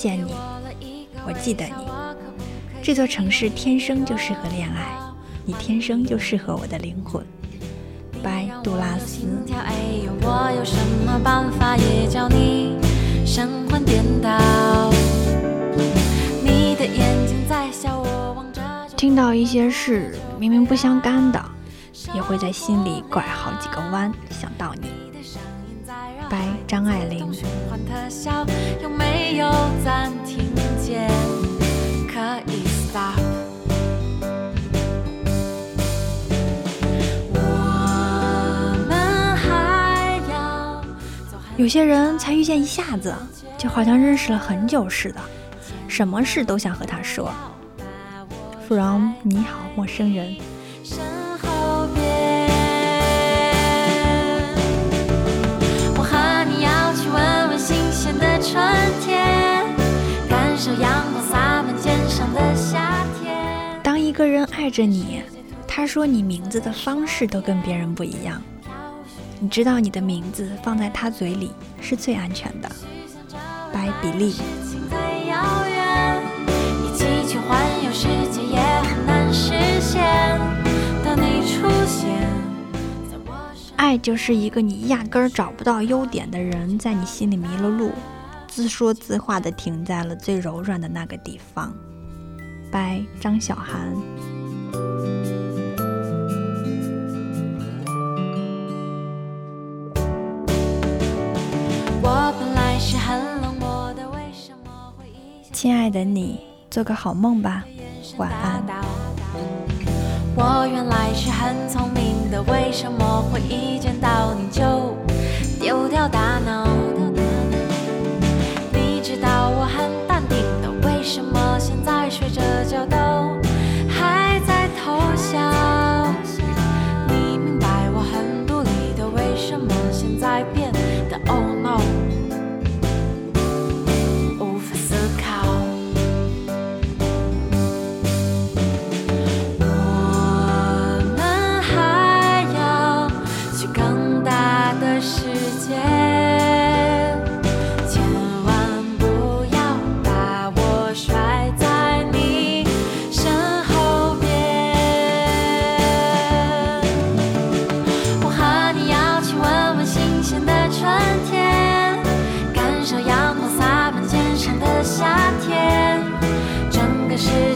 见你，我记得你，这座城市天生就适合恋爱，你天生就适合我的灵魂。拜杜拉斯。听到一些事明明不相干的，也会在心里拐好几个弯想到你。拜张爱玲。有些人才遇见一下子，就好像认识了很久似的，什么事都想和他说。From 你好，陌生人。个人爱着你，他说你名字的方式都跟别人不一样。你知道你的名字放在他嘴里是最安全的，白比利。爱就是一个你压根儿找不到优点的人，在你心里迷了路，自说自话的停在了最柔软的那个地方。拜张小涵。亲爱的你，做个好梦吧，晚安。我原来是很聪明的，为什么会一见到你就丢掉大脑？